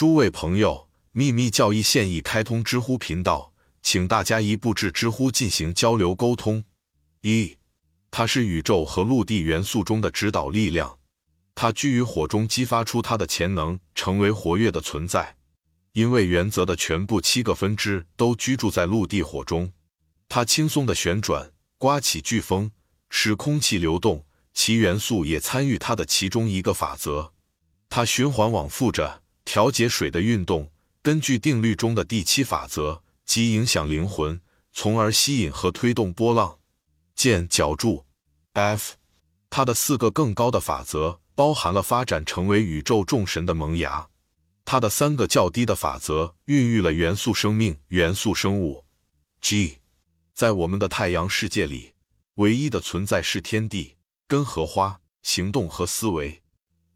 诸位朋友，秘密教义现已开通知乎频道，请大家一步至知乎进行交流沟通。一，它是宇宙和陆地元素中的指导力量，它居于火中，激发出它的潜能，成为活跃的存在。因为原则的全部七个分支都居住在陆地火中，它轻松的旋转，刮起飓风，使空气流动，其元素也参与它的其中一个法则。它循环往复着，调节水的运动，根据定律中的第七法则，即影响灵魂，从而吸引和推动波浪。见角柱。F，它的四个更高的法则包含了发展成为宇宙众神的萌芽。它的三个较低的法则孕育了元素生命、元素生物。G，在我们的太阳世界里，唯一的存在是天地、根和花、行动和思维。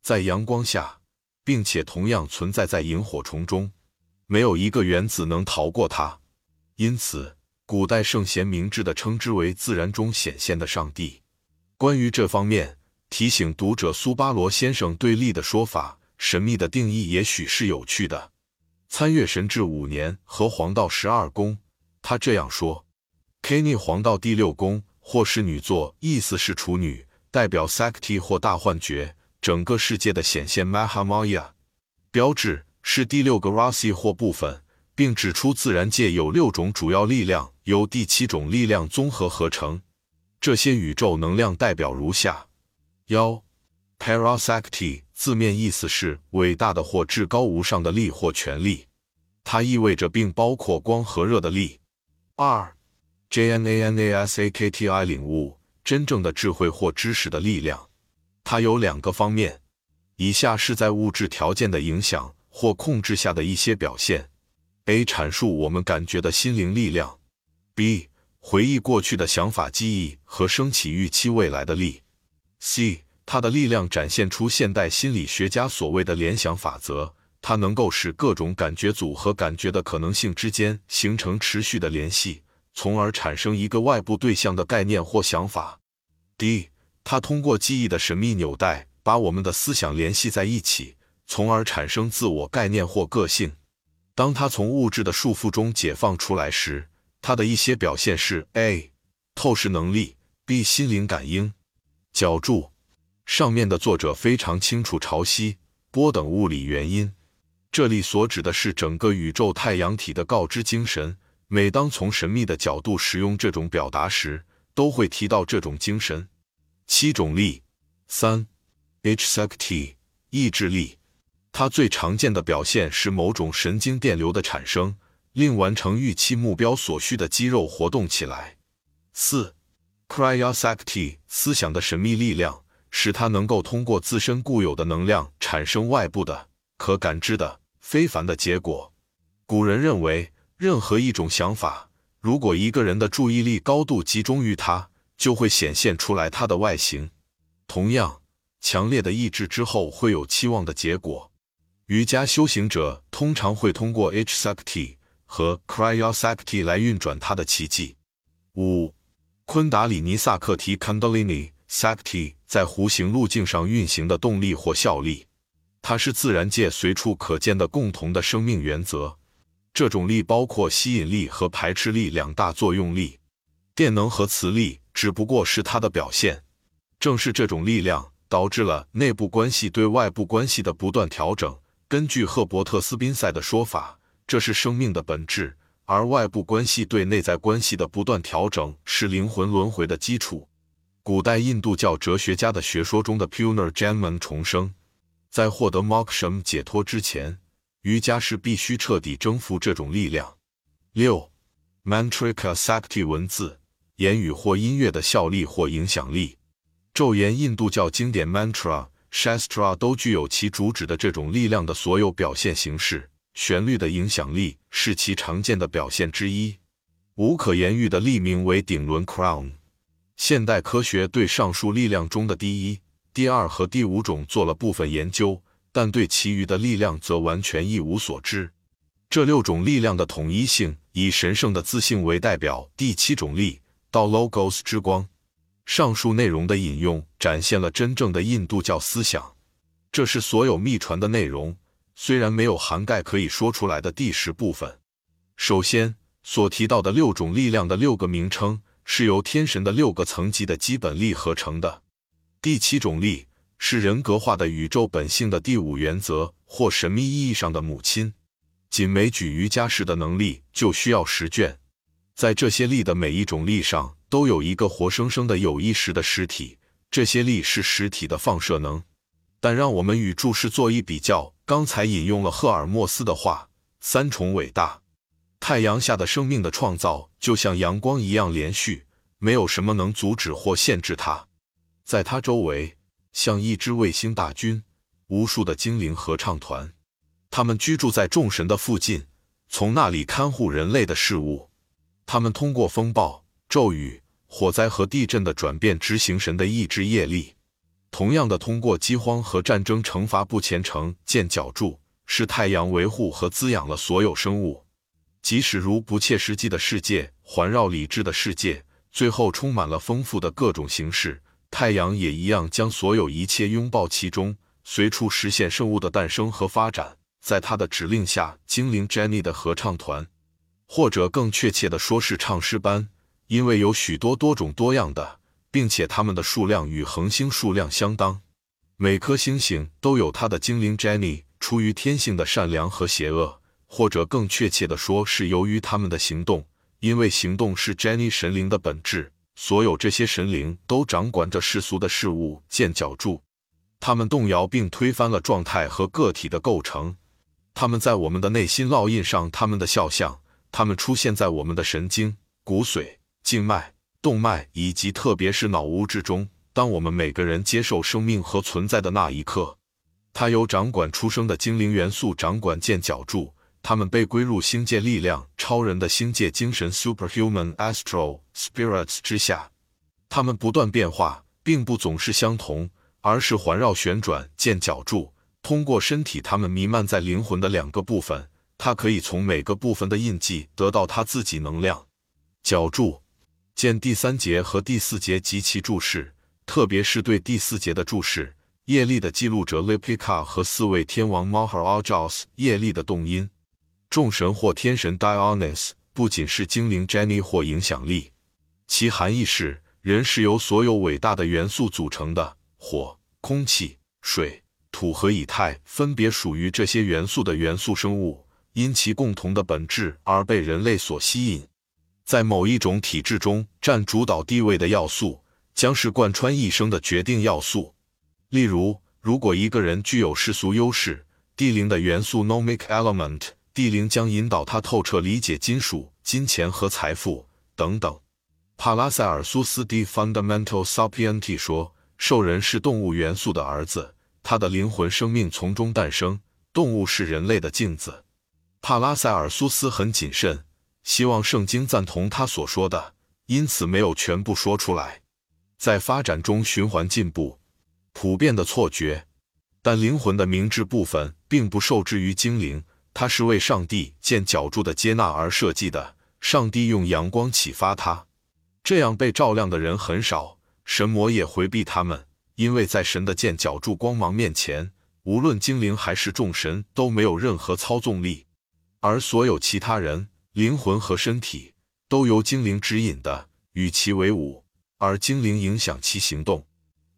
在阳光下，并且同样存在在萤火虫中，没有一个原子能逃过它。因此，古代圣贤明智的称之为自然中显现的上帝。关于这方面，提醒读者苏巴罗先生对立的说法。神秘的定义也许是有趣的。参阅神志五年和黄道十二宫，他这样说：Kani 黄道第六宫或是女座，意思是处女，代表 Sakti 或大幻觉，整个世界的显现 Mahamaya。标志是第六个 Rasi 或部分，并指出自然界有六种主要力量，由第七种力量综合合成。这些宇宙能量代表如下：幺 Parasakti。字面意思是伟大的或至高无上的力或权力，它意味着并包括光和热的力。二，Jnanasakti 领悟真正的智慧或知识的力量，它有两个方面。以下是在物质条件的影响或控制下的一些表现：A. 阐述我们感觉的心灵力量；B. 回忆过去的想法记忆和升起预期未来的力；C. 它的力量展现出现代心理学家所谓的联想法则，它能够使各种感觉组和感觉的可能性之间形成持续的联系，从而产生一个外部对象的概念或想法。D，它通过记忆的神秘纽带把我们的思想联系在一起，从而产生自我概念或个性。当它从物质的束缚中解放出来时，它的一些表现是：A，透视能力；B，心灵感应。脚注。上面的作者非常清楚潮汐、波等物理原因。这里所指的是整个宇宙太阳体的告知精神。每当从神秘的角度使用这种表达时，都会提到这种精神。七种力，三，H s c t 意志力。它最常见的表现是某种神经电流的产生，令完成预期目标所需的肌肉活动起来。四 cryosact 思想的神秘力量。使它能够通过自身固有的能量产生外部的、可感知的、非凡的结果。古人认为，任何一种想法，如果一个人的注意力高度集中于它，就会显现出来它的外形。同样，强烈的意志之后会有期望的结果。瑜伽修行者通常会通过 H Sakti 和 Cryosakti 来运转他的奇迹。五，昆达里尼萨克提 Kundalini Sakti。在弧形路径上运行的动力或效力，它是自然界随处可见的共同的生命原则。这种力包括吸引力和排斥力两大作用力。电能和磁力只不过是它的表现。正是这种力量导致了内部关系对外部关系的不断调整。根据赫伯特斯宾塞的说法，这是生命的本质，而外部关系对内在关系的不断调整是灵魂轮回的基础。古代印度教哲学家的学说中的 Punarjanman 重生，在获得 Moksham 解脱之前，瑜伽是必须彻底征服这种力量。六 Mantrika Sakti 文字、言语或音乐的效力或影响力。咒言、印度教经典 Mantra、Shastra 都具有其主旨的这种力量的所有表现形式。旋律的影响力是其常见的表现之一。无可言喻的力名为顶轮 Crown。现代科学对上述力量中的第一、第二和第五种做了部分研究，但对其余的力量则完全一无所知。这六种力量的统一性以神圣的自信为代表。第七种力到 Logos 之光。上述内容的引用展现了真正的印度教思想，这是所有秘传的内容。虽然没有涵盖可以说出来的第十部分。首先所提到的六种力量的六个名称，是由天神的六个层级的基本力合成的。第七种力是人格化的宇宙本性的第五原则，或神秘意义上的母亲。仅枚举瑜伽士的能力就需要十卷。在这些力的每一种力上，都有一个活生生的有意识的实体。这些力是实体的放射能。但让我们与注释做一比较。刚才引用了赫尔墨斯的话：“三重伟大，太阳下的生命的创造就像阳光一样连续，没有什么能阻止或限制它。在它周围，像一支卫星大军，无数的精灵合唱团，他们居住在众神的附近，从那里看护人类的事物。他们通过风暴、骤雨、火灾和地震的转变执行神的意志业力。”同样的，通过饥荒和战争惩罚不虔诚、建脚柱，是太阳维护和滋养了所有生物。即使如不切实际的世界环绕理智的世界，最后充满了丰富的各种形式，太阳也一样将所有一切拥抱其中，随处实现生物的诞生和发展。在他的指令下，精灵 Jenny 的合唱团，或者更确切的说是唱诗班，因为有许多多种多样的。并且它们的数量与恒星数量相当，每颗星星都有它的精灵 Jenny。出于天性的善良和邪恶，或者更确切的说，是由于他们的行动，因为行动是 Jenny 神灵的本质。所有这些神灵都掌管着世俗的事物，建脚柱，他们动摇并推翻了状态和个体的构成。他们在我们的内心烙印上他们的肖像，他们出现在我们的神经、骨髓、静脉。动脉以及特别是脑物质中，当我们每个人接受生命和存在的那一刻，它由掌管出生的精灵元素掌管剑角柱，他们被归入星界力量超人的星界精神 （superhuman astral spirits） 之下。它们不断变化，并不总是相同，而是环绕旋转剑角柱，通过身体，它们弥漫在灵魂的两个部分。它可以从每个部分的印记得到它自己能量角柱。见第三节和第四节及其注释，特别是对第四节的注释。业力的记录者 Lipika 和四位天王 Maharajas 业力的动因，众神或天神 Dionys 不仅是精灵 Jenny 或影响力，其含义是人是由所有伟大的元素组成的，火、空气、水、土和以太分别属于这些元素的元素生物，因其共同的本质而被人类所吸引。在某一种体制中占主导地位的要素，将是贯穿一生的决定要素。例如，如果一个人具有世俗优势，地灵的元素 （nomic element），地灵将引导他透彻理解金属、金钱和财富等等。帕拉塞尔苏斯 （The Fundamental Sapienti） 说：“兽人是动物元素的儿子，他的灵魂生命从中诞生。动物是人类的镜子。”帕拉塞尔苏斯很谨慎。希望圣经赞同他所说的，因此没有全部说出来。在发展中循环进步，普遍的错觉，但灵魂的明智部分并不受制于精灵，它是为上帝建脚柱的接纳而设计的。上帝用阳光启发它，这样被照亮的人很少，神魔也回避他们，因为在神的建脚柱光芒面前，无论精灵还是众神都没有任何操纵力，而所有其他人。灵魂和身体都由精灵指引的，与其为伍，而精灵影响其行动。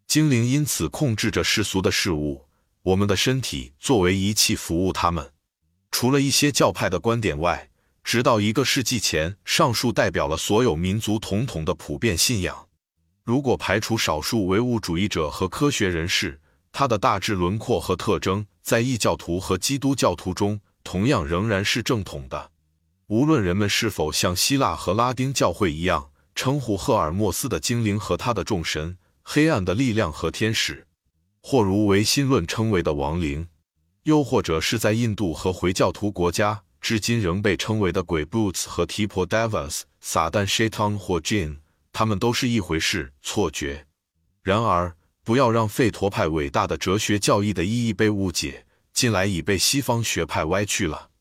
精灵因此控制着世俗的事物。我们的身体作为仪器服务他们。除了一些教派的观点外，直到一个世纪前，上述代表了所有民族统统的普遍信仰。如果排除少数唯物主义者和科学人士，它的大致轮廓和特征在异教徒和基督教徒中同样仍然是正统的。无论人们是否像希腊和拉丁教会一样称呼赫尔墨斯的精灵和他的众神、黑暗的力量和天使，或如唯心论称为的亡灵，又或者是在印度和回教徒国家至今仍被称为的鬼 Boots 和提婆 Devas、撒旦 Shaitan 或 Jin，他们都是一回事，错觉。然而，不要让费陀派伟大的哲学教义的意义被误解，近来已被西方学派歪曲了。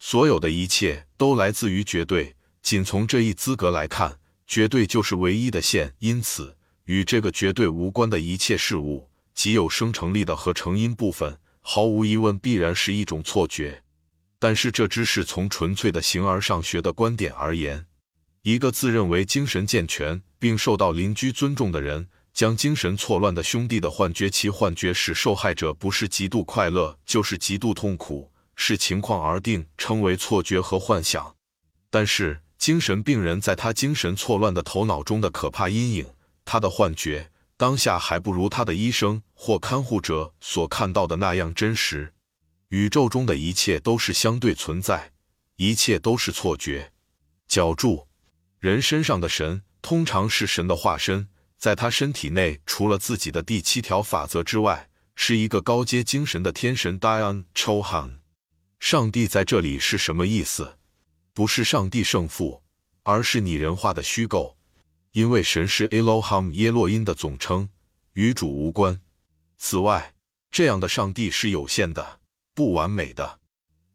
所有的一切都来自于绝对。仅从这一资格来看，绝对就是唯一的线。因此，与这个绝对无关的一切事物，即有生成力的和成因部分，毫无疑问必然是一种错觉。但是这只是从纯粹的形而上学的观点而言。一个自认为精神健全并受到邻居尊重的人，将精神错乱的兄弟的幻觉，其幻觉使受害者不是极度快乐，就是极度痛苦，视情况而定，称为错觉和幻想。但是，精神病人在他精神错乱的头脑中的可怕阴影，他的幻觉当下还不如他的医生或看护者所看到的那样真实。宇宙中的一切都是相对存在，一切都是错觉。脚注。人身上的神通常是神的化身，在他身体内，除了自己的第七条法则之外，是一个高阶精神的天神 Dion Chohan。上帝在这里是什么意思？不是上帝圣父，而是拟人化的虚构，因为神是 Elohim 耶洛因的总称，与主无关。此外，这样的上帝是有限的、不完美的，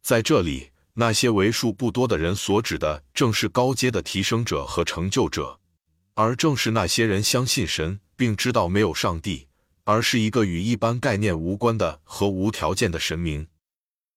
在这里。那些为数不多的人所指的，正是高阶的提升者和成就者，而正是那些人相信神，并知道没有上帝，而是一个与一般概念无关的和无条件的神明。